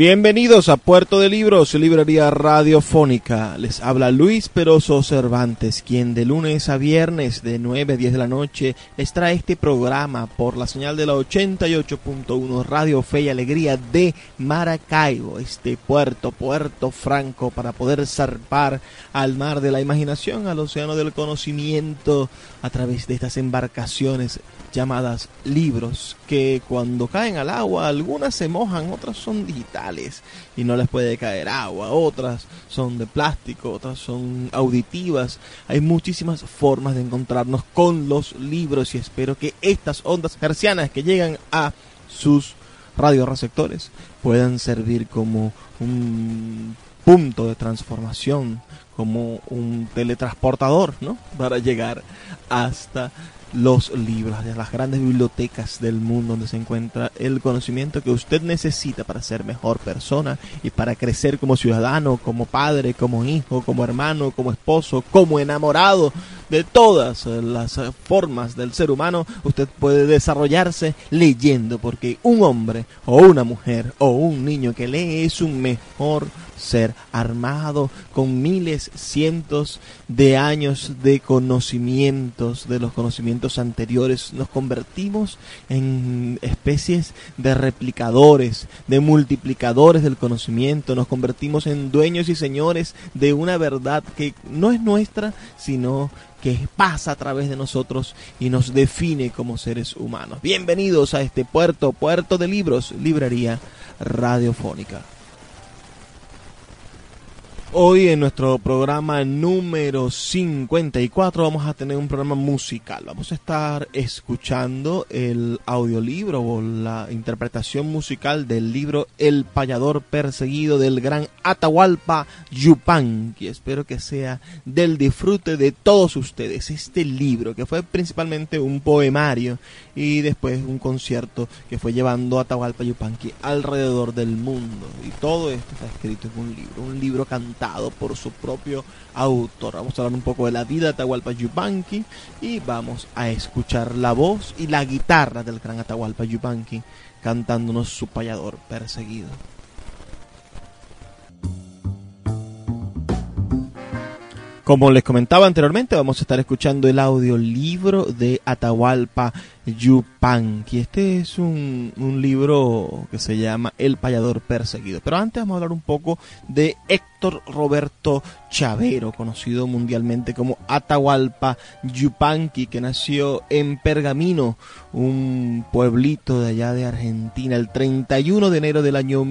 Bienvenidos a Puerto de Libros, librería radiofónica. Les habla Luis Peroso Cervantes, quien de lunes a viernes de 9 a 10 de la noche les trae este programa por la señal de la 88.1 Radio Fe y Alegría de Maracaibo, este puerto, Puerto Franco, para poder zarpar al mar de la imaginación, al océano del conocimiento, a través de estas embarcaciones llamadas libros, que cuando caen al agua, algunas se mojan, otras son digitales y no les puede caer agua, otras son de plástico, otras son auditivas. Hay muchísimas formas de encontrarnos con los libros y espero que estas ondas hercianas que llegan a sus radioreceptores puedan servir como un punto de transformación, como un teletransportador, ¿no? Para llegar hasta los libros, de las grandes bibliotecas del mundo donde se encuentra el conocimiento que usted necesita para ser mejor persona y para crecer como ciudadano, como padre, como hijo, como hermano, como esposo, como enamorado. De todas las formas del ser humano, usted puede desarrollarse leyendo, porque un hombre o una mujer o un niño que lee es un mejor ser armado con miles, cientos de años de conocimientos, de los conocimientos anteriores. Nos convertimos en especies de replicadores, de multiplicadores del conocimiento. Nos convertimos en dueños y señores de una verdad que no es nuestra, sino que pasa a través de nosotros y nos define como seres humanos. Bienvenidos a este puerto, puerto de libros, librería radiofónica. Hoy en nuestro programa número 54 vamos a tener un programa musical. Vamos a estar escuchando el audiolibro o la interpretación musical del libro El payador perseguido del gran Atahualpa Yupanqui. Espero que sea del disfrute de todos ustedes. Este libro que fue principalmente un poemario y después un concierto que fue llevando Atahualpa Yupanqui alrededor del mundo. Y todo esto está escrito en un libro, un libro cantado por su propio autor. Vamos a hablar un poco de la vida de Atahualpa Yupanqui y vamos a escuchar la voz y la guitarra del gran Atahualpa Yupanqui cantándonos su payador perseguido. Como les comentaba anteriormente, vamos a estar escuchando el audiolibro de Atahualpa Yupanqui. Este es un, libro que se llama El payador perseguido. Pero antes vamos a hablar un poco de Héctor Roberto Chavero, conocido mundialmente como Atahualpa Yupanqui, que nació en Pergamino, un pueblito de allá de Argentina, el 31 de enero del año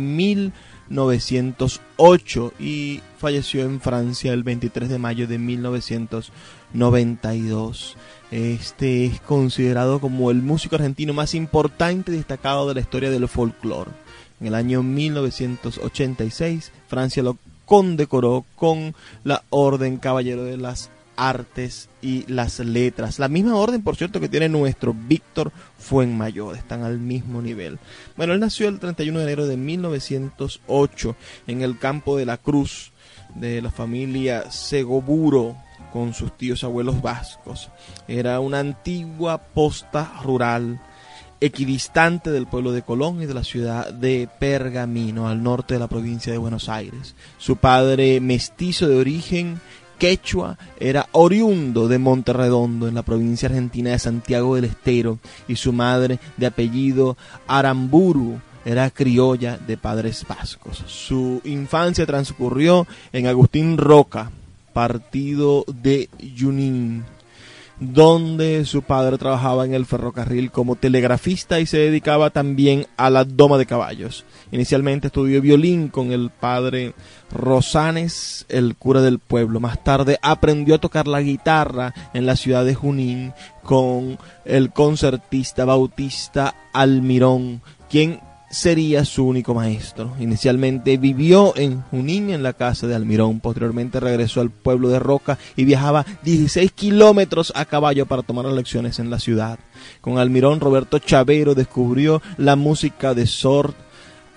1908 y falleció en Francia el 23 de mayo de 1992. Este es considerado como el músico argentino más importante y destacado de la historia del folclore. En el año 1986, Francia lo condecoró con la Orden Caballero de las Artes y las Letras. La misma orden, por cierto, que tiene nuestro Víctor Fuenmayor. Están al mismo nivel. Bueno, él nació el 31 de enero de 1908 en el campo de la Cruz de la familia Segoburo con sus tíos abuelos vascos. Era una antigua posta rural equidistante del pueblo de Colón y de la ciudad de Pergamino, al norte de la provincia de Buenos Aires. Su padre, mestizo de origen quechua, era oriundo de Monterredondo, en la provincia argentina de Santiago del Estero, y su madre, de apellido Aramburu, era criolla de padres vascos. Su infancia transcurrió en Agustín Roca, partido de Junín. Donde su padre trabajaba en el ferrocarril como telegrafista y se dedicaba también a la doma de caballos. Inicialmente estudió violín con el padre Rosanes, el cura del pueblo. Más tarde aprendió a tocar la guitarra en la ciudad de Junín con el concertista bautista Almirón, quien sería su único maestro. Inicialmente vivió en Junín, en la casa de Almirón. Posteriormente regresó al pueblo de Roca y viajaba 16 kilómetros a caballo para tomar lecciones en la ciudad. Con Almirón, Roberto Chavero descubrió la música de Sort,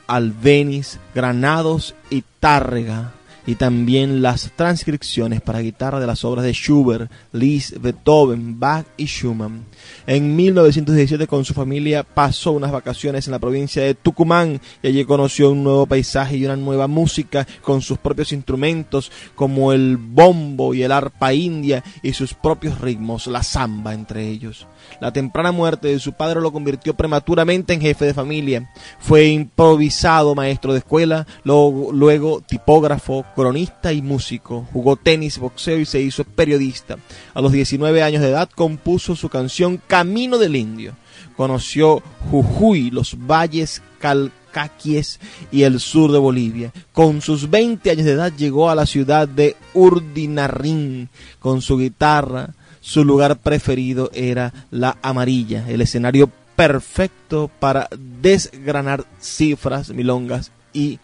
Albeniz, Granados y Tárrega y también las transcripciones para guitarra de las obras de Schubert, Liszt, Beethoven, Bach y Schumann. En 1917 con su familia pasó unas vacaciones en la provincia de Tucumán y allí conoció un nuevo paisaje y una nueva música con sus propios instrumentos como el bombo y el arpa india y sus propios ritmos, la samba entre ellos. La temprana muerte de su padre lo convirtió prematuramente en jefe de familia. Fue improvisado maestro de escuela, luego tipógrafo, cronista y músico. Jugó tenis, boxeo y se hizo periodista. A los 19 años de edad compuso su canción Camino del Indio. Conoció Jujuy, los valles Calcaquies y el sur de Bolivia. Con sus 20 años de edad llegó a la ciudad de Urdinarrín con su guitarra. Su lugar preferido era la amarilla, el escenario perfecto para desgranar cifras, milongas y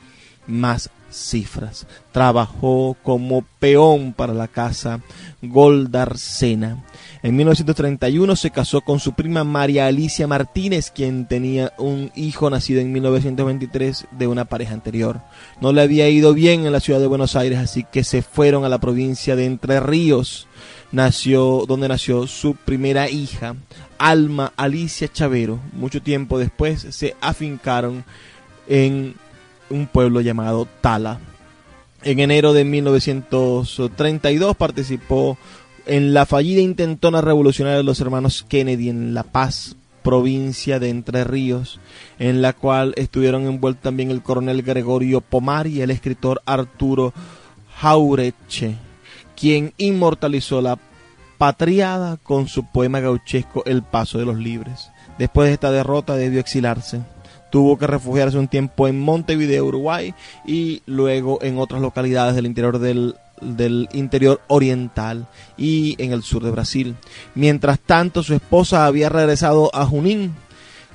más cifras. Trabajó como peón para la casa Goldarcena. En 1931 se casó con su prima María Alicia Martínez, quien tenía un hijo nacido en 1923 de una pareja anterior. No le había ido bien en la ciudad de Buenos Aires, así que se fueron a la provincia de Entre Ríos, nació, donde nació su primera hija, Alma Alicia Chavero. Mucho tiempo después se afincaron en un pueblo llamado Tala. En enero de 1932 participó en la fallida intentona revolucionaria de los hermanos Kennedy en La Paz, provincia de Entre Ríos, en la cual estuvieron envueltos también el coronel Gregorio Pomar y el escritor Arturo Jaureche, quien inmortalizó la patriada con su poema gauchesco El Paso de los Libres. Después de esta derrota debió exilarse tuvo que refugiarse un tiempo en Montevideo, Uruguay, y luego en otras localidades del interior del, del interior oriental y en el sur de Brasil. Mientras tanto, su esposa había regresado a Junín,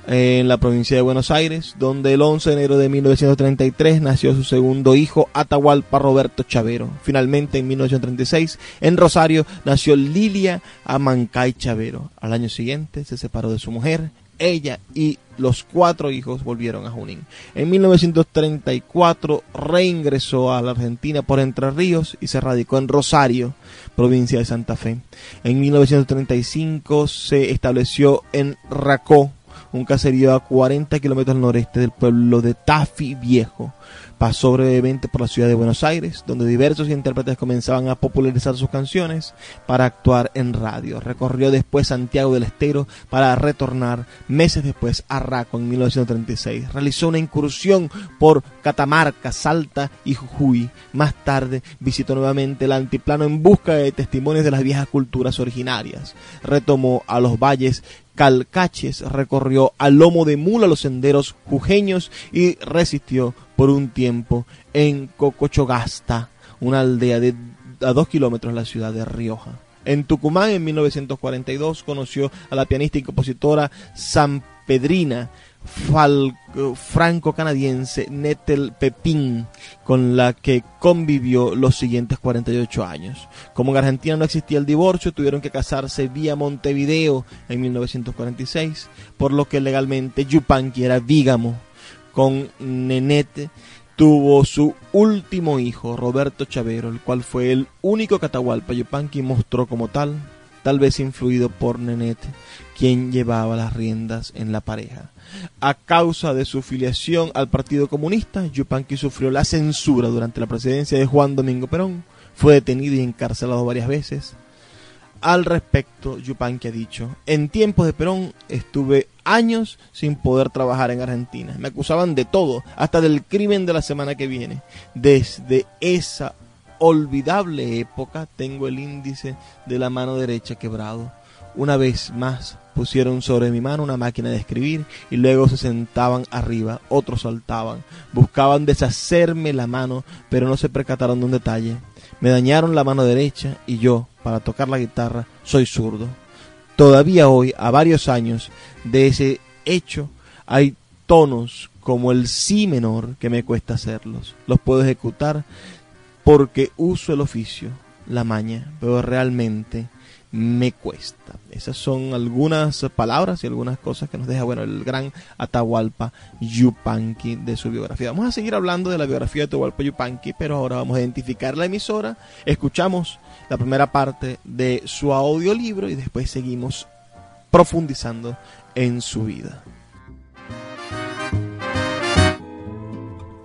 en la provincia de Buenos Aires, donde el 11 de enero de 1933 nació su segundo hijo, Atahualpa Roberto Chavero. Finalmente, en 1936, en Rosario, nació Lilia Amancay Chavero. Al año siguiente se separó de su mujer ella y los cuatro hijos volvieron a Junín. En 1934 reingresó a la Argentina por Entre Ríos y se radicó en Rosario, provincia de Santa Fe. En 1935 se estableció en Racó, un caserío a 40 kilómetros al noreste del pueblo de Tafi Viejo. Pasó brevemente por la ciudad de Buenos Aires, donde diversos intérpretes comenzaban a popularizar sus canciones para actuar en radio. Recorrió después Santiago del Estero para retornar meses después a Raco en 1936. Realizó una incursión por Catamarca, Salta y Jujuy. Más tarde visitó nuevamente el antiplano en busca de testimonios de las viejas culturas originarias. Retomó a los valles Calcaches, recorrió a lomo de mula los senderos jujeños y resistió por un tiempo en Cocochogasta, una aldea de a dos kilómetros de la ciudad de Rioja. En Tucumán, en 1942, conoció a la pianista y compositora San Pedrina franco-canadiense Nettel Pepin, con la que convivió los siguientes 48 años. Como en Argentina no existía el divorcio, tuvieron que casarse vía Montevideo en 1946, por lo que legalmente Yupanqui era vígamo. Con Nenete tuvo su último hijo, Roberto Chavero, el cual fue el único Catahualpa Yupanqui mostró como tal, tal vez influido por Nenete, quien llevaba las riendas en la pareja. A causa de su filiación al Partido Comunista, Yupanqui sufrió la censura durante la presidencia de Juan Domingo Perón, fue detenido y encarcelado varias veces. Al respecto, Yupanqui ha dicho, en tiempos de Perón estuve años sin poder trabajar en Argentina. Me acusaban de todo, hasta del crimen de la semana que viene. Desde esa olvidable época tengo el índice de la mano derecha quebrado Una vez más pusieron sobre mi mano una máquina de escribir y luego se sentaban arriba, otros saltaban, buscaban deshacerme la mano, pero no se percataron de un detalle. Me dañaron la mano derecha y yo, para tocar la guitarra, soy zurdo. Todavía hoy, a varios años de ese hecho, hay tonos como el si menor que me cuesta hacerlos. Los puedo ejecutar porque uso el oficio, la maña, pero realmente me cuesta. Esas son algunas palabras y algunas cosas que nos deja bueno el gran Atahualpa Yupanqui de su biografía. Vamos a seguir hablando de la biografía de Atahualpa Yupanqui, pero ahora vamos a identificar la emisora. Escuchamos la primera parte de su audiolibro y después seguimos profundizando en su vida.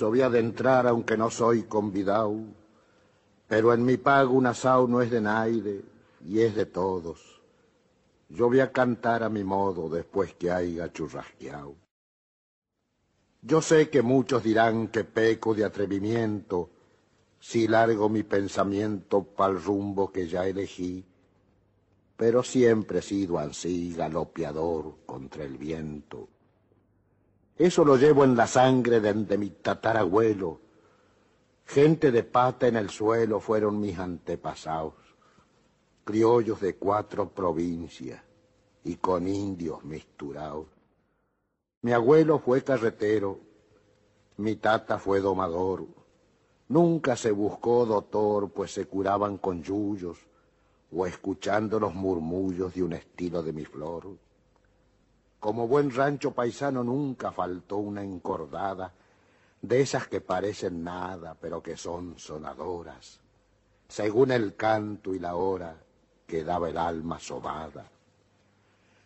Voy a adentrar aunque no soy convidado, pero en mi pago un asao no es de nadie y es de todos. Yo voy a cantar a mi modo después que haya churrasqueado. Yo sé que muchos dirán que peco de atrevimiento si largo mi pensamiento pa'l rumbo que ya elegí, pero siempre he sido ansí galopeador contra el viento eso lo llevo en la sangre de, mi tatarabuelo. Gente de pata en el suelo fueron mis antepasados, criollos de cuatro provincias y con indios misturados. Mi abuelo fue carretero, mi tata fue domador. Nunca se buscó doctor, pues se curaban con yuyos o escuchando los murmullos de un estilo de mi flor. Como buen rancho paisano nunca faltó una encordada, de esas que parecen nada, pero que son sonadoras, según el canto y la hora que daba el alma sobada.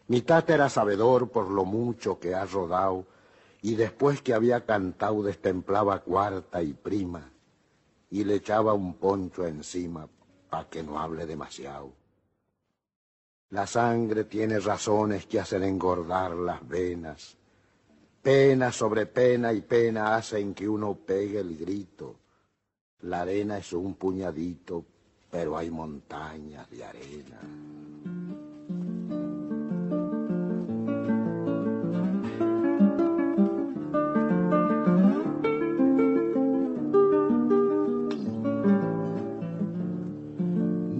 Mi tata era sabedor por lo mucho que ha rodado, y después que había cantado destemplaba cuarta y prima, y le echaba un poncho encima pa' que no hable demasiado. La sangre tiene razones que hacen engordar las venas. Pena sobre pena y pena hacen que uno pegue el grito. La arena es un puñadito, pero hay montañas de arena.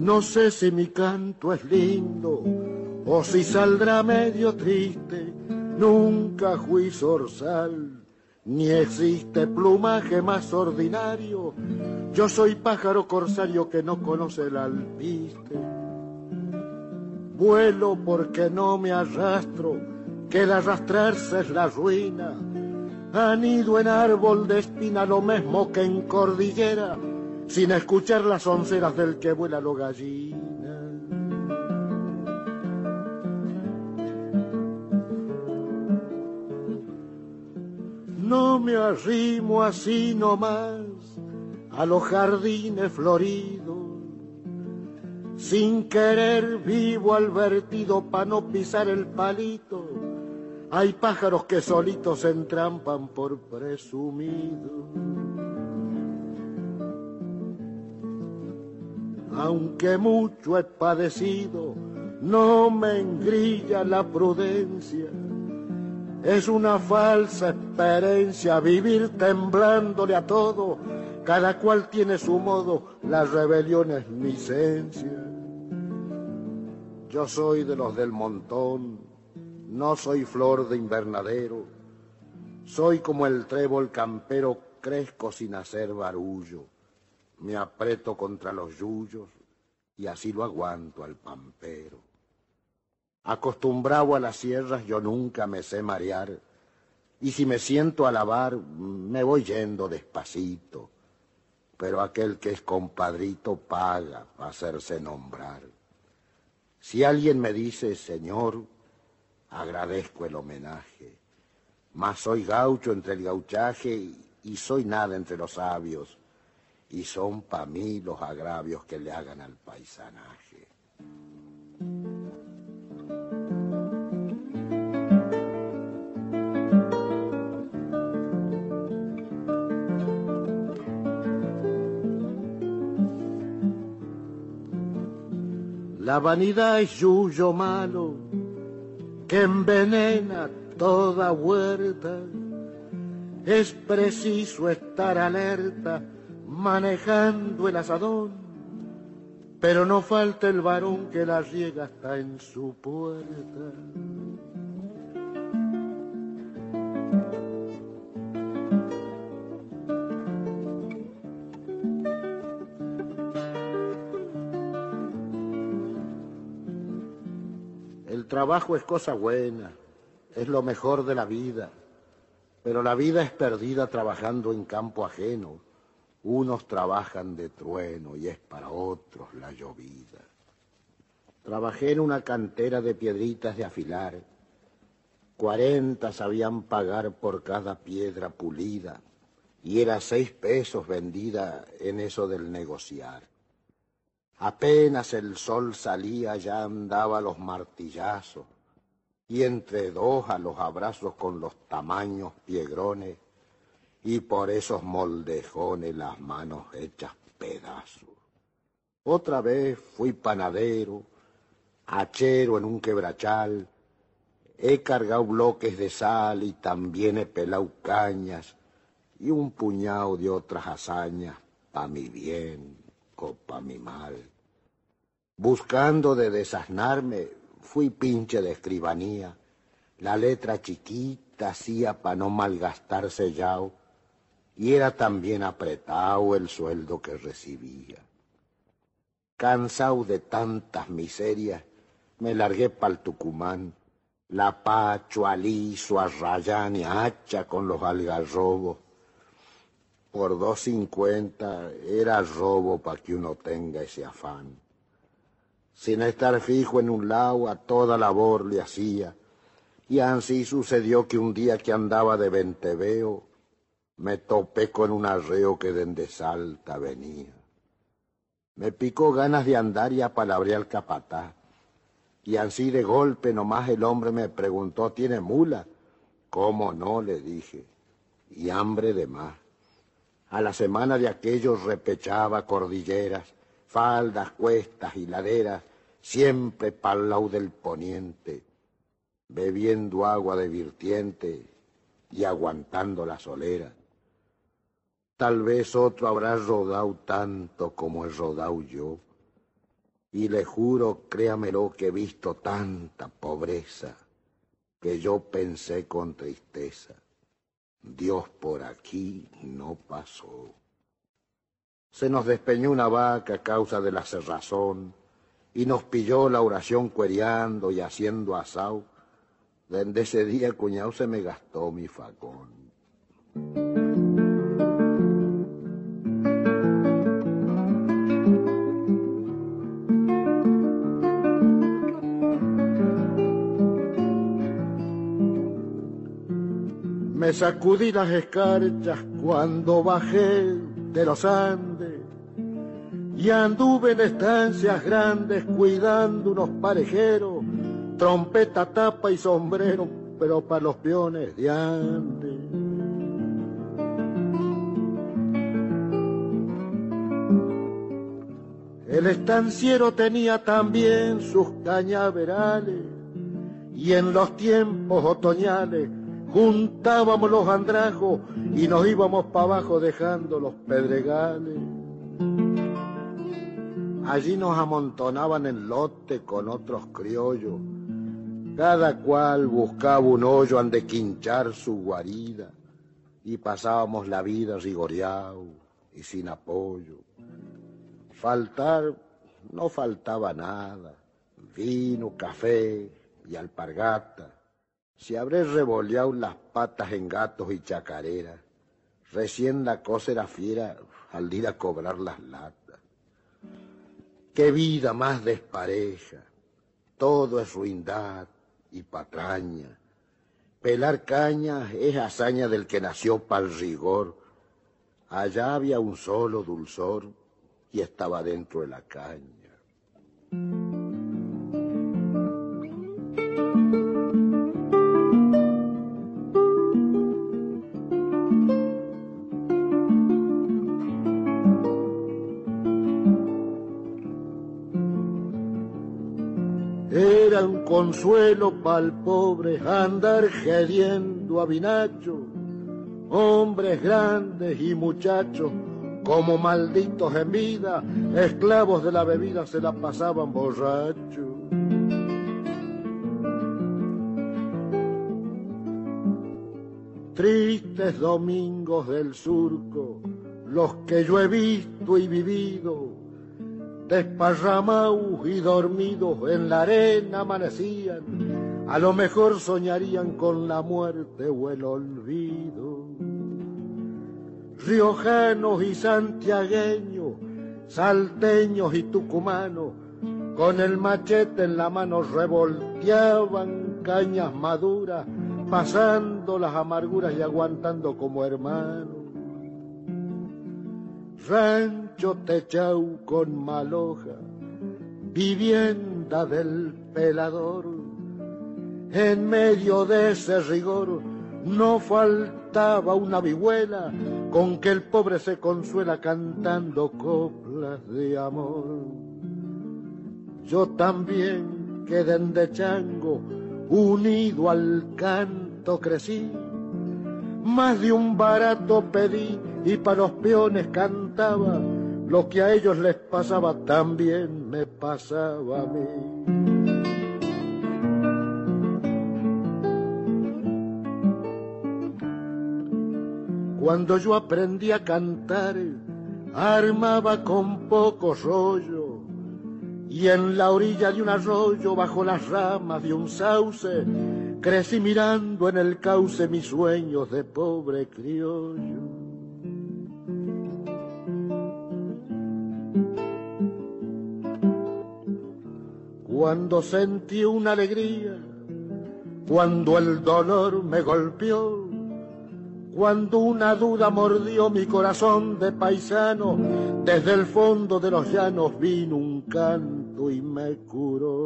No sé si mi canto es lindo o si saldrá medio triste. Nunca fui zorzal, ni existe plumaje más ordinario. Yo soy pájaro corsario que no conoce el alpiste. Vuelo porque no me arrastro, que el arrastrarse es la ruina. Anido en árbol de espina lo mismo que en cordillera sin escuchar las onceras del que vuela lo gallina. No me arrimo así nomás a los jardines floridos, sin querer vivo al vertido pa' no pisar el palito. Hay pájaros que solitos se entrampan por presumidos. Aunque mucho he padecido, no me engrilla la prudencia. Es una falsa experiencia vivir temblándole a todo, cada cual tiene su modo, la rebelión es mi esencia. Yo soy de los del montón, no soy flor de invernadero, soy como el trébol campero, crezco sin hacer barullo, me aprieto contra los yuyos y así lo aguanto al pampero. Acostumbrado a las sierras yo nunca me sé marear, y si me siento a lavar me voy yendo despacito, pero aquel que es compadrito paga para hacerse nombrar. Si alguien me dice, Señor, agradezco el homenaje, mas soy gaucho entre el gauchaje y, soy nada entre los sabios, y son para mí los agravios que le hagan al paisanaje. La vanidad es yuyo malo que envenena toda huerta. Es preciso estar alerta manejando el asadón, pero no falta el varón que la riega hasta en su puerta. trabajo es cosa buena, es lo mejor de la vida, pero la vida es perdida trabajando en campo ajeno. Unos trabajan de trueno y es para otros la llovida. Trabajé en una cantera de piedritas de afilar. Cuarenta sabían pagar por cada piedra pulida y era seis pesos vendida en eso del negociar. Apenas el sol salía ya andaba los martillazos y entre dos a los abrazos con los tamaños piegrones y por esos moldejones las manos hechas pedazos. Otra vez fui panadero, hachero en un quebrachal, he cargado bloques de sal y también he pelado cañas y un puñado de otras hazañas pa' mi bien o pa' mi mal. Buscando de desasnarme, fui pinche de escribanía. La letra chiquita hacía para no malgastarse ya, y era también apretado el sueldo que recibía. Cansado de tantas miserias, me largué pa'l Tucumán, la Pacho, Aliso, Arrayán y Hacha con los algarrobos. Por dos cincuenta era robo para que uno tenga ese afán sin estar fijo en un lado, a toda labor le hacía. Y así sucedió que un día que andaba de venteveo, me topé con un arreo que de Salta venía. Me picó ganas de andar y apalabré al capataz. Y así de golpe nomás el hombre me preguntó, ¿tiene mula? ¿Cómo no? le dije. Y hambre de más. A la semana de aquello repechaba cordilleras, faldas, cuestas y laderas, siempre pa'l lado del poniente, bebiendo agua de virtiente y aguantando la solera. Tal vez otro habrá rodado tanto como he rodado yo, y le juro, créamelo, que he visto tanta pobreza, que yo pensé con tristeza, Dios por aquí no pasó. Se nos despeñó una vaca a causa de la cerrazón y nos pilló la oración cuereando y haciendo asau. Desde ese día, cuñado, se me gastó mi facón. Me sacudí las escarchas cuando bajé de los Andes y anduve en estancias grandes cuidando unos parejeros, trompeta, tapa y sombrero, pero para los peones de Andes. El estanciero tenía también sus cañaverales y en los tiempos otoñales juntábamos los andrajos y nos íbamos para abajo dejando los pedregales. Allí nos amontonaban en lote con otros criollos. Cada cual buscaba un hoyo ande quinchar su guarida y pasábamos la vida rigoreado y sin apoyo. Faltar no faltaba nada, vino, café y alpargata. Si habré revoleado las patas en gatos y chacareras, recién la cosa era fiera al ir a cobrar las latas. Qué vida más despareja, todo es ruindad y patraña. Pelar caña es hazaña del que nació pa'l rigor. Allá había un solo dulzor y estaba dentro de la caña. Consuelo pa'l pobre andar gediendo a Vinacho, hombres grandes y muchachos como malditos en vida, esclavos de la bebida se la pasaban borrachos. Tristes domingos del surco, los que yo he visto y vivido, desparramados y dormidos en la arena amanecían, a lo mejor soñarían con la muerte o el olvido riojanos y santiagueños, salteños y tucumanos, con el machete en la mano revolteaban cañas maduras, pasando las amarguras y aguantando como hermanos. Rancho techau con maloja, vivienda del pelador, en medio de ese rigor no faltaba una vihuela con que el pobre se consuela cantando coplas de amor. Yo también quedé de chango, unido al canto crecí, más de un barato pedí y para los peones cantaba, lo que a ellos les pasaba también me pasaba a mí. Cuando yo aprendí a cantar, armaba con poco rollo, y en la orilla de un arroyo, bajo las ramas de un sauce, crecí mirando en el cauce mis sueños de pobre criollo. Cuando sentí una alegría, cuando el dolor me golpeó, cuando una duda mordió mi corazón de paisano, desde el fondo de los llanos vino un canto y me curó.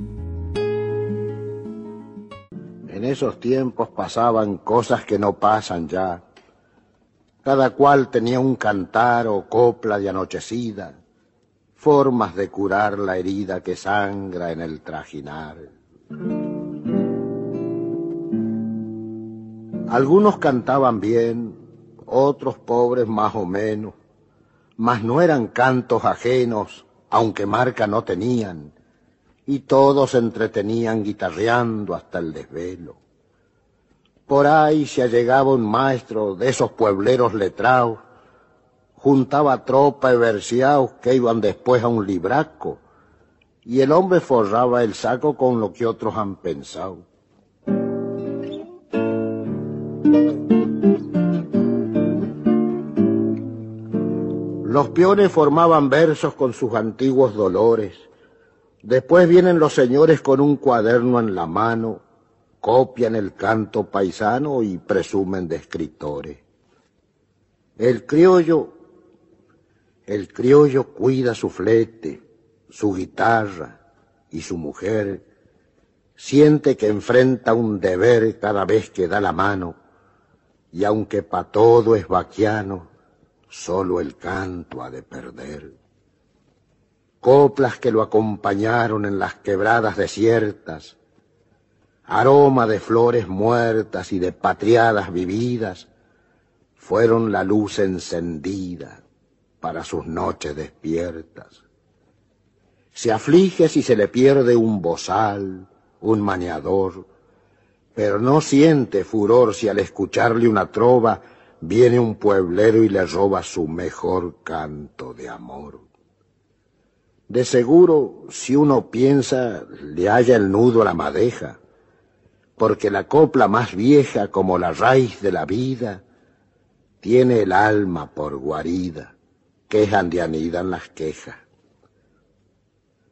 Esos tiempos pasaban cosas que no pasan ya. Cada cual tenía un cantar o copla de anochecida, formas de curar la herida que sangra en el trajinar. Algunos cantaban bien, otros pobres más o menos, mas no eran cantos ajenos, aunque marca no tenían, y todos se entretenían guitarreando hasta el desvelo. Por ahí se allegaba un maestro de esos puebleros letrados, juntaba tropa y verseados que iban después a un libraco, y el hombre forraba el saco con lo que otros han pensado. Los peones formaban versos con sus antiguos dolores. Después vienen los señores con un cuaderno en la mano, copian el canto paisano y presumen de escritores. El criollo, el criollo cuida su flete, su guitarra y su mujer, siente que enfrenta un deber cada vez que da la mano, y aunque pa' todo es vaquiano, solo el canto ha de perder. Coplas que lo acompañaron en las quebradas desiertas, aroma de flores muertas y de patriadas vividas, fueron la luz encendida para sus noches despiertas. Se aflige si se le pierde un bozal, un maniador, pero no siente furor si al escucharle una trova viene un pueblero y le roba su mejor canto de amor. De seguro, si uno piensa, le halla el nudo a la madeja, porque la copla más vieja como la raíz de la vida, tiene el alma por guarida, que es donde anidan las quejas.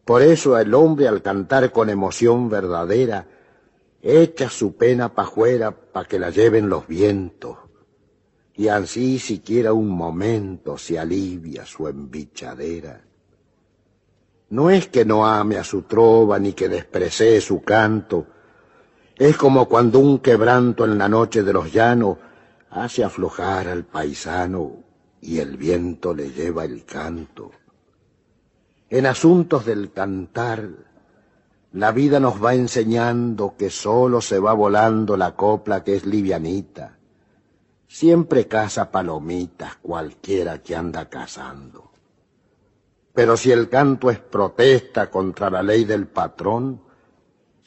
Por eso el hombre al cantar con emoción verdadera, echa su pena pajuera pa' que la lleven los vientos, y así siquiera un momento se alivia su embichadera. No es que no ame a su trova ni que desprecie su canto, es como cuando un quebranto en la noche de los llanos hace aflojar al paisano y el viento le lleva el canto. En asuntos del cantar, la vida nos va enseñando que solo se va volando la copla que es livianita Siempre caza palomitas cualquiera que anda cazando. Pero si el canto es protesta contra la ley del patrón,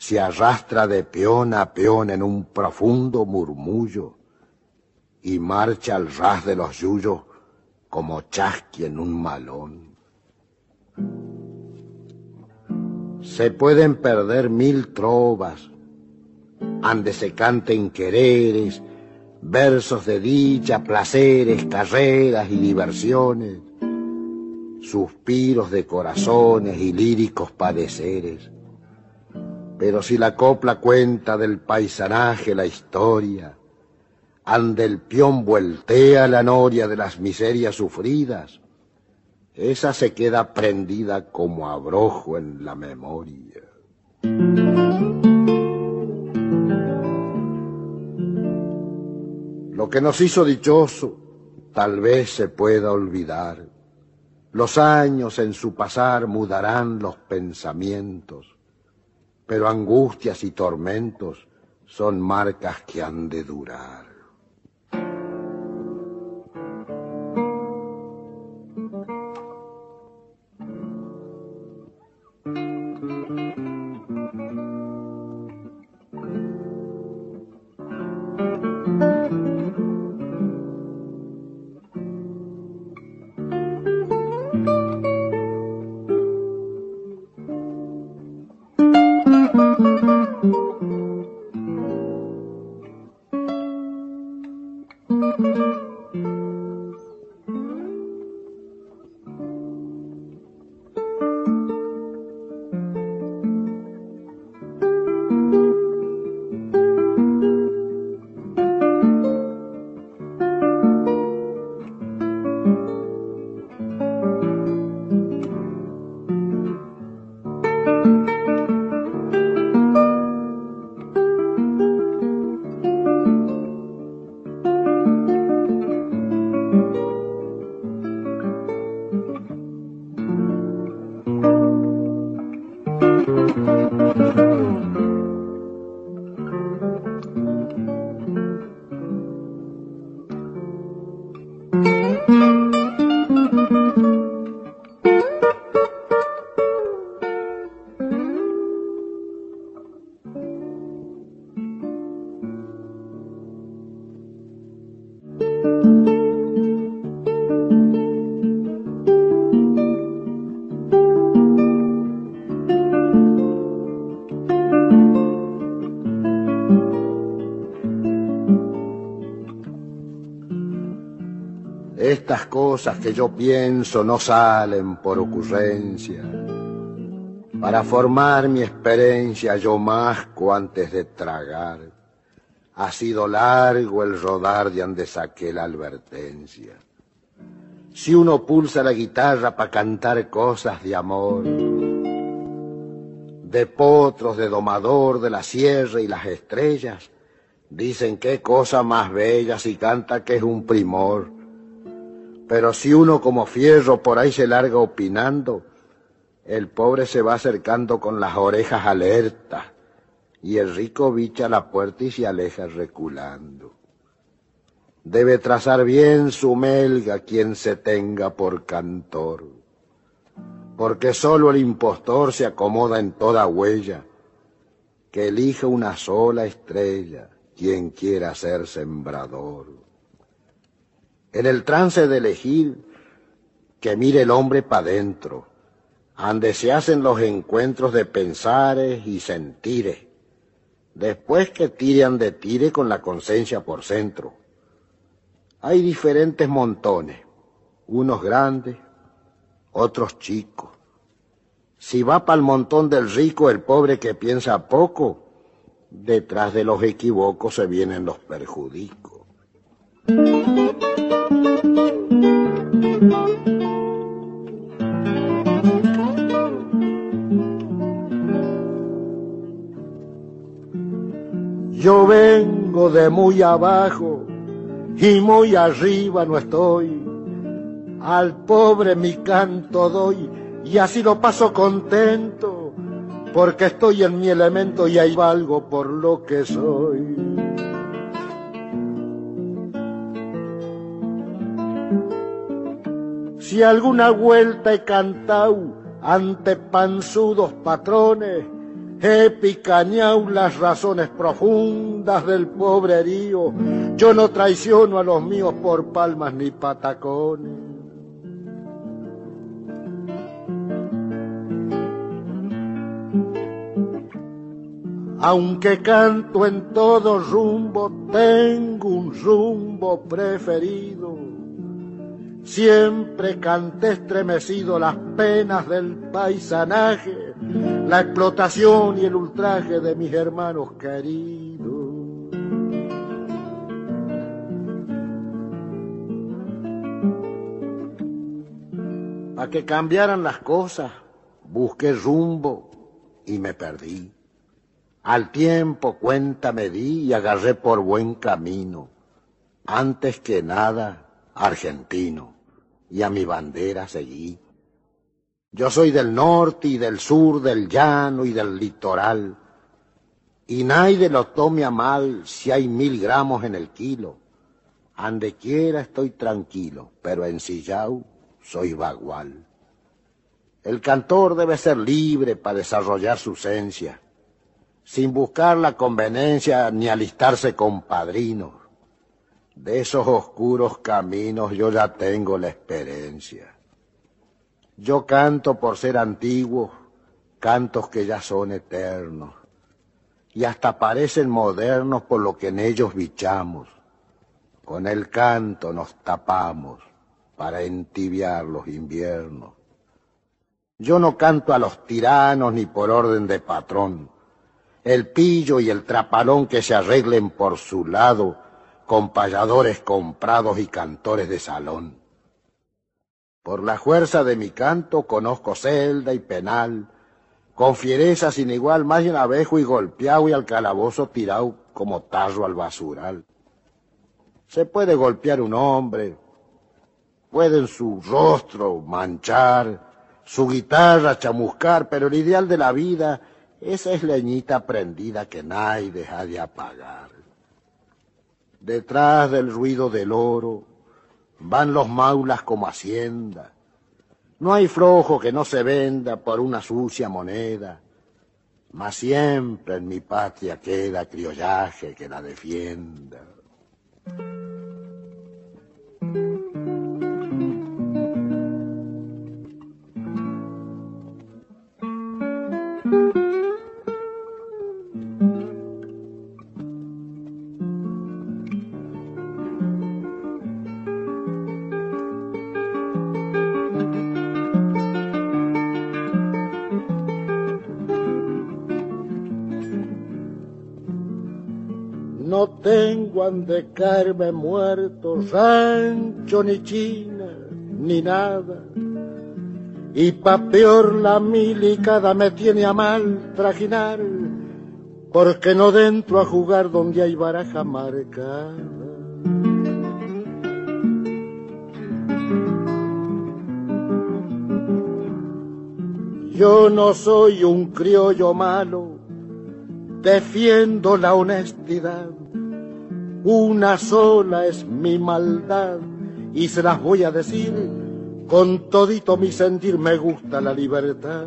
se arrastra de peón a peón en un profundo murmullo y marcha al ras de los yuyos como chasqui en un malón. Se pueden perder mil trovas, ande se canten quereres, versos de dicha, placeres, carreras y diversiones, suspiros de corazones y líricos padeceres. Pero si la copla cuenta del paisanaje la historia, ande el pión voltea la noria de las miserias sufridas, esa se queda prendida como abrojo en la memoria. Lo que nos hizo dichoso tal vez se pueda olvidar. Los años en su pasar mudarán los pensamientos, pero angustias y tormentos son marcas que han de durar. Cosas que yo pienso no salen por ocurrencia. Para formar mi experiencia yo masco antes de tragar. Ha sido largo el rodar de donde saqué la advertencia. Si uno pulsa la guitarra para cantar cosas de amor, de potros, de domador, de la sierra y las estrellas, dicen qué cosa más bella si canta que es un primor. Pero si uno como fierro por ahí se larga opinando, el pobre se va acercando con las orejas alertas y el rico bicha la puerta y se aleja reculando. Debe trazar bien su melga quien se tenga por cantor, porque sólo el impostor se acomoda en toda huella, que elige una sola estrella quien quiera ser sembrador. En el trance de elegir, que mire el hombre pa' dentro, ande se hacen los encuentros de pensares y sentires, después que tiran de tire con la conciencia por centro. Hay diferentes montones, unos grandes, otros chicos. Si va para el montón del rico el pobre que piensa poco, detrás de los equivocos se vienen los perjudicos. Yo vengo de muy abajo y muy arriba no estoy. Al pobre mi canto doy y así lo paso contento porque estoy en mi elemento y ahí valgo por lo que soy. Si alguna vuelta he cantado ante panzudos patrones, He picañado las razones profundas del pobre herido. Yo no traiciono a los míos por palmas ni patacones. Aunque canto en todo rumbo, tengo un rumbo preferido. Siempre canté estremecido las penas del paisanaje la explotación y el ultraje de mis hermanos queridos. A que cambiaran las cosas, busqué rumbo y me perdí. Al tiempo cuenta me di y agarré por buen camino. Antes que nada, argentino, y a mi bandera seguí. Yo soy del norte y del sur, del llano y del litoral. Y nadie lo tome a mal si hay mil gramos en el kilo. Ande quiera estoy tranquilo, pero en Sillao soy bagual. El cantor debe ser libre para desarrollar su esencia, sin buscar la conveniencia ni alistarse con padrinos. De esos oscuros caminos yo ya tengo la experiencia. Yo canto por ser antiguo, cantos que ya son eternos, y hasta parecen modernos por lo que en ellos bichamos. Con el canto nos tapamos para entibiar los inviernos. Yo no canto a los tiranos ni por orden de patrón. El pillo y el trapalón que se arreglen por su lado, con payadores comprados y cantores de salón. Por la fuerza de mi canto conozco celda y penal, con fiereza sin igual más de abejo y golpeado y al calabozo tirado como tarro al basural. Se puede golpear un hombre, pueden su rostro manchar, su guitarra chamuscar, pero el ideal de la vida, esa es leñita prendida que nadie deja de apagar. Detrás del ruido del oro, van los maulas como hacienda. No hay flojo que no se venda por una sucia moneda, mas siempre en mi patria queda criollaje que la defienda. Ande caerme muerto, rancho ni china, ni nada. Y pa' peor la milicada me tiene a mal trajinar, porque no dentro a jugar donde hay baraja marcada. Yo no soy un criollo malo, defiendo la honestidad. Una sola es mi maldad y se las voy a decir con todito mi sentir me gusta la libertad.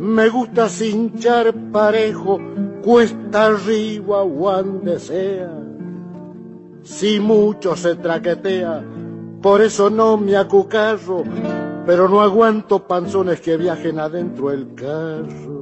Me gusta cinchar parejo, cuesta arriba o donde sea. Si mucho se traquetea, por eso no me acucarro, pero no aguanto panzones que viajen adentro el carro.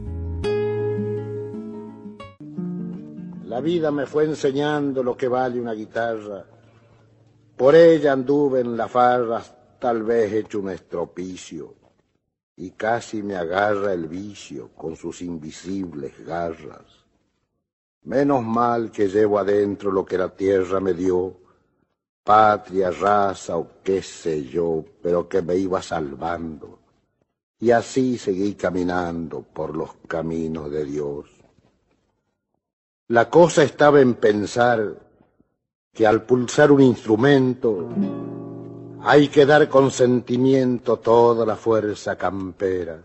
La vida me fue enseñando lo que vale una guitarra. Por ella anduve en la farra, tal vez hecho un estropicio. Y casi me agarra el vicio con sus invisibles garras. Menos mal que llevo adentro lo que la tierra me dio, patria, raza o qué sé yo, pero que me iba salvando. Y así seguí caminando por los caminos de Dios. La cosa estaba en pensar que al pulsar un instrumento hay que dar con sentimiento toda la fuerza campera,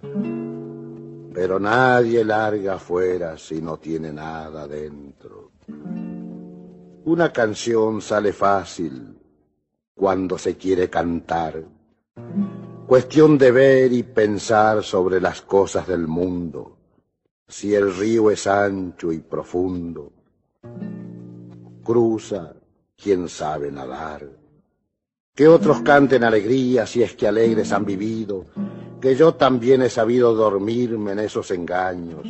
pero nadie larga afuera si no tiene nada dentro. Una canción sale fácil cuando se quiere cantar, cuestión de ver y pensar sobre las cosas del mundo si el río es ancho y profundo, cruza quien sabe nadar. Que otros canten alegría si es que alegres han vivido, que yo también he sabido dormirme en esos engaños,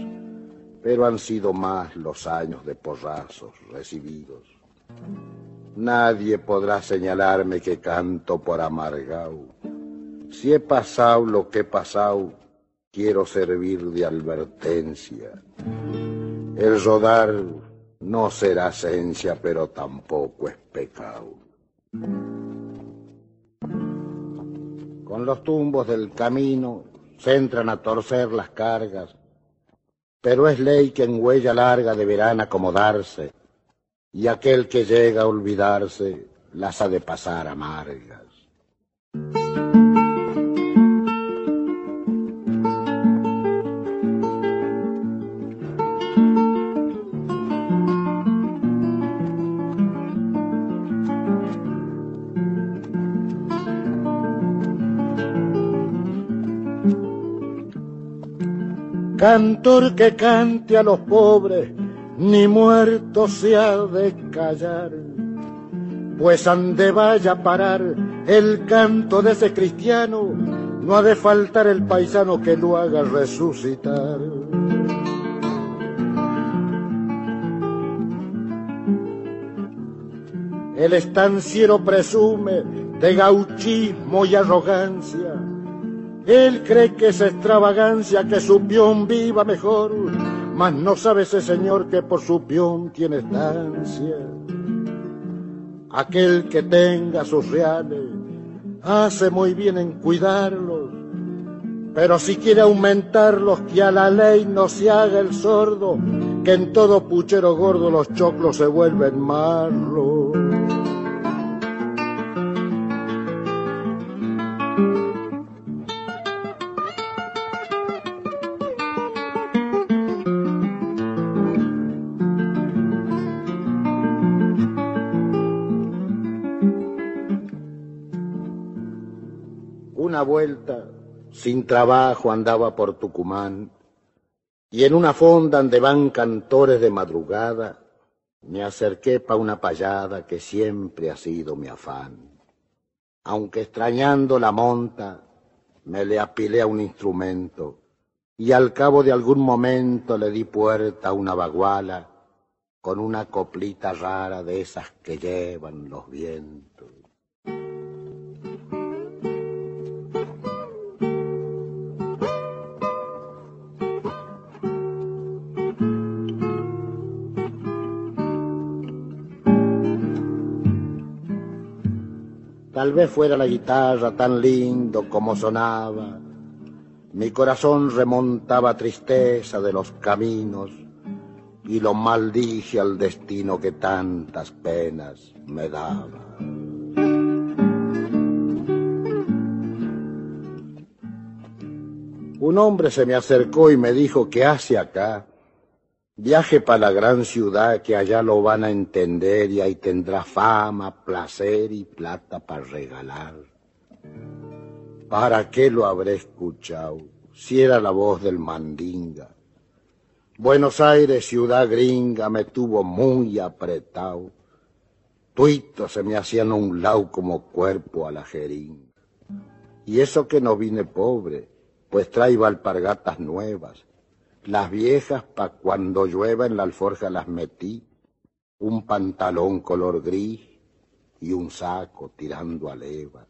pero han sido más los años de porrazos recibidos. Nadie podrá señalarme que canto por amargao. Si he pasado lo que he pasado, quiero servir de advertencia. El rodar no será esencia, pero tampoco es pecado. Con los tumbos del camino se entran a torcer las cargas, pero es ley que en huella larga deberán acomodarse, y aquel que llega a olvidarse las ha de pasar amargas. Cantor que cante a los pobres, ni muerto se ha de callar, pues ande vaya a parar el canto de ese cristiano, no ha de faltar el paisano que lo haga resucitar. El estanciero presume de gauchismo y arrogancia, él cree que es extravagancia que su peón viva mejor, mas no sabe ese señor que por su peón tiene estancia. Aquel que tenga sus reales hace muy bien en cuidarlos, pero si quiere aumentarlos, que a la ley no se haga el sordo, que en todo puchero gordo los choclos se vuelven malos. Sin trabajo andaba por Tucumán, y en una fonda donde van cantores de madrugada, me acerqué pa' una payada que siempre ha sido mi afán. Aunque extrañando la monta, me le apilé a un instrumento, y al cabo de algún momento le di puerta a una baguala con una coplita rara de esas que llevan los vientos. Tal vez fuera la guitarra tan lindo como sonaba. Mi corazón remontaba tristeza de los caminos y lo maldije al destino que tantas penas me daba. Un hombre se me acercó y me dijo que hace acá. Viaje para la gran ciudad que allá lo van a entender y ahí tendrá fama, placer y plata para regalar. ¿Para qué lo habré escuchado si era la voz del mandinga? Buenos Aires, ciudad gringa, me tuvo muy apretado. Tuitos se me hacían un lado como cuerpo a la jeringa. Y eso que no vine pobre, pues traigo alpargatas nuevas. Las viejas pa' cuando llueva en la alforja las metí, un pantalón color gris y un saco tirando a leva.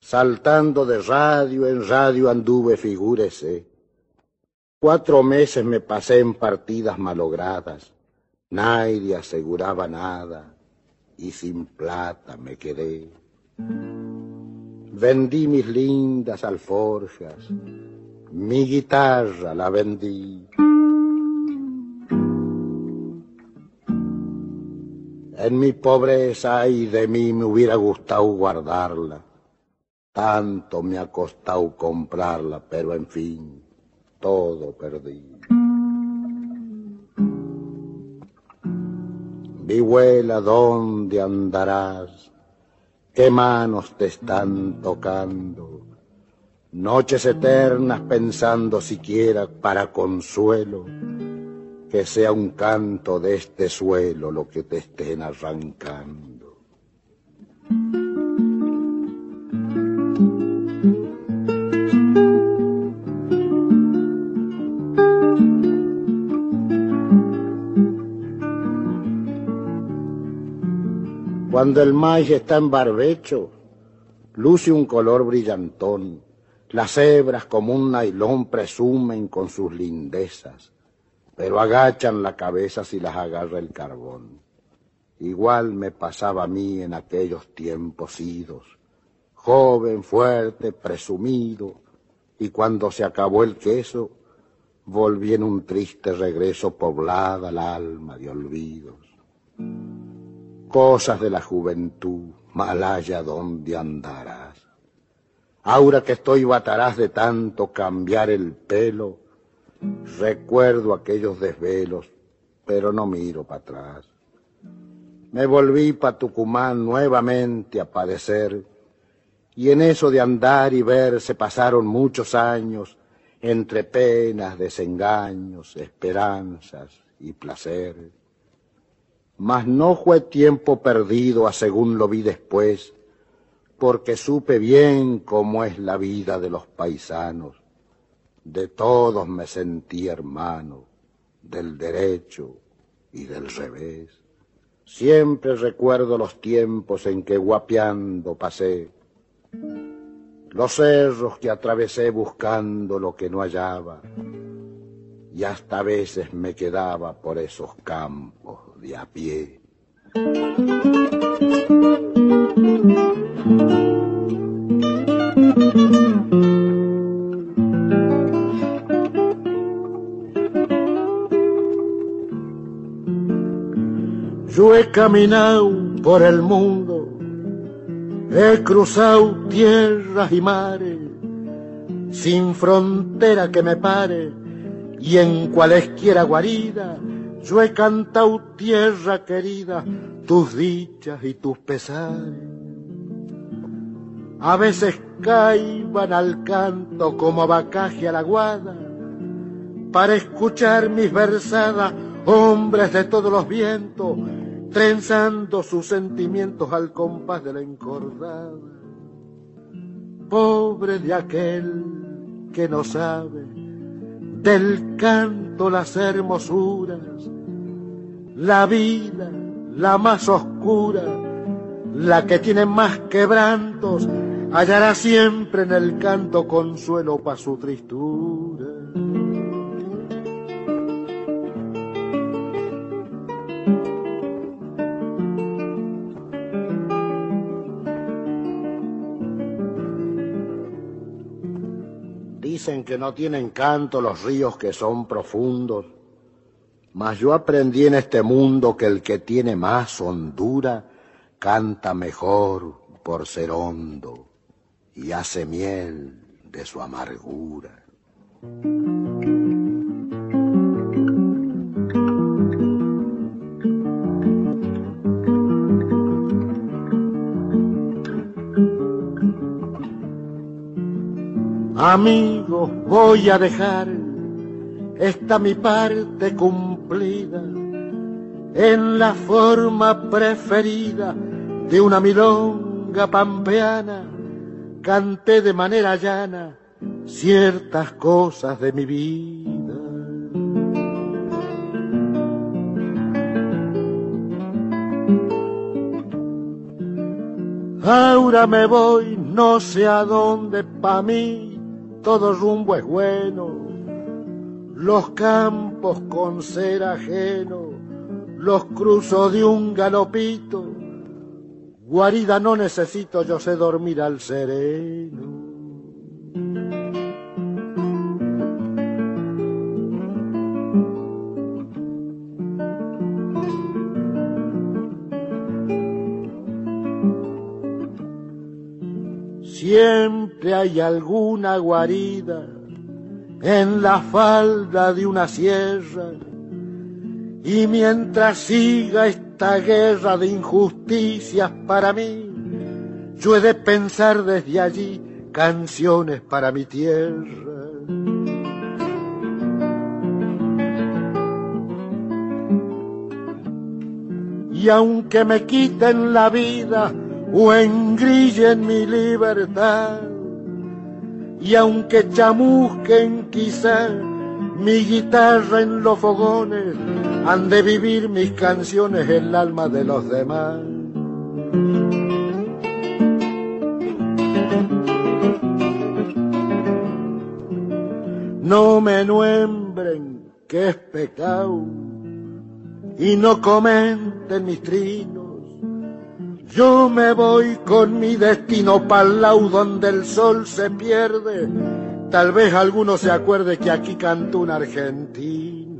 Saltando de radio en radio anduve, figúrese, Cuatro meses me pasé en partidas malogradas, nadie aseguraba nada y sin plata me quedé. Vendí mis lindas alforjas, mi guitarra la vendí. En mi pobreza y de mí me hubiera gustado guardarla, tanto me ha costado comprarla, pero en fin todo perdí. Vihuela, ¿dónde andarás? ¿Qué manos te están tocando? Noches eternas pensando siquiera para consuelo, que sea un canto de este suelo lo que te estén arrancando. Cuando el maíz está en barbecho, luce un color brillantón. Las hebras como un nailón presumen con sus lindezas, pero agachan la cabeza si las agarra el carbón. Igual me pasaba a mí en aquellos tiempos idos, joven, fuerte, presumido, y cuando se acabó el queso, volví en un triste regreso poblada el alma de olvidos cosas de la juventud, malaya, ¿dónde andarás? Ahora que estoy batarás de tanto cambiar el pelo, recuerdo aquellos desvelos, pero no miro para atrás. Me volví para Tucumán nuevamente a padecer, y en eso de andar y ver se pasaron muchos años entre penas, desengaños, esperanzas y placer mas no fue tiempo perdido a según lo vi después, porque supe bien cómo es la vida de los paisanos. De todos me sentí hermano, del derecho y del revés. Siempre recuerdo los tiempos en que guapeando pasé, los cerros que atravesé buscando lo que no hallaba, y hasta a veces me quedaba por esos campos de a pie. Yo he caminado por el mundo, he cruzado tierras y mares, sin frontera que me pare, y en cualesquiera guarida yo he cantado tierra querida, tus dichas y tus pesares. A veces caiban al canto como abacaje a la guada, para escuchar mis versadas, hombres de todos los vientos, trenzando sus sentimientos al compás de la encordada. Pobre de aquel que no sabe del canto las hermosuras, la vida, la más oscura, la que tiene más quebrantos, hallará siempre en el canto consuelo para su tristura. Dicen que no tienen canto los ríos que son profundos, mas yo aprendí en este mundo que el que tiene más hondura canta mejor por ser hondo y hace miel de su amargura. Amigos, voy a dejar esta mi parte cumplida en la forma preferida de una milonga pampeana. Canté de manera llana ciertas cosas de mi vida. Ahora me voy, no sé a dónde, pa' mí todo rumbo es bueno, los campos con ser ajeno, los cruzos de un galopito, guarida no necesito, yo sé dormir al sereno. Siempre hay alguna guarida en la falda de una sierra. Y mientras siga esta guerra de injusticias para mí, yo he de pensar desde allí canciones para mi tierra. Y aunque me quiten la vida, o engrillen mi libertad. Y aunque chamusquen quizá mi guitarra en los fogones, han de vivir mis canciones en el alma de los demás. No me nuembren que es pecado y no comenten mis trinos yo me voy con mi destino pa'l lado donde el sol se pierde. Tal vez alguno se acuerde que aquí canto un argentino.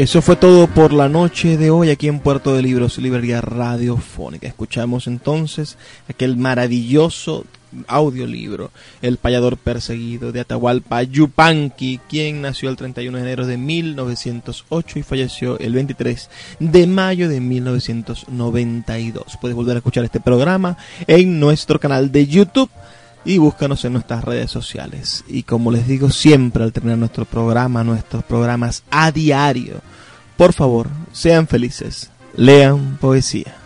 Eso fue todo por la noche de hoy aquí en Puerto de Libros, Librería Radiofónica. Escuchamos entonces aquel maravilloso audiolibro, El payador perseguido de Atahualpa Yupanqui, quien nació el 31 de enero de 1908 y falleció el 23 de mayo de 1992. Puedes volver a escuchar este programa en nuestro canal de YouTube y búscanos en nuestras redes sociales. Y como les digo siempre al terminar nuestro programa, nuestros programas a diario, por favor, sean felices, lean poesía.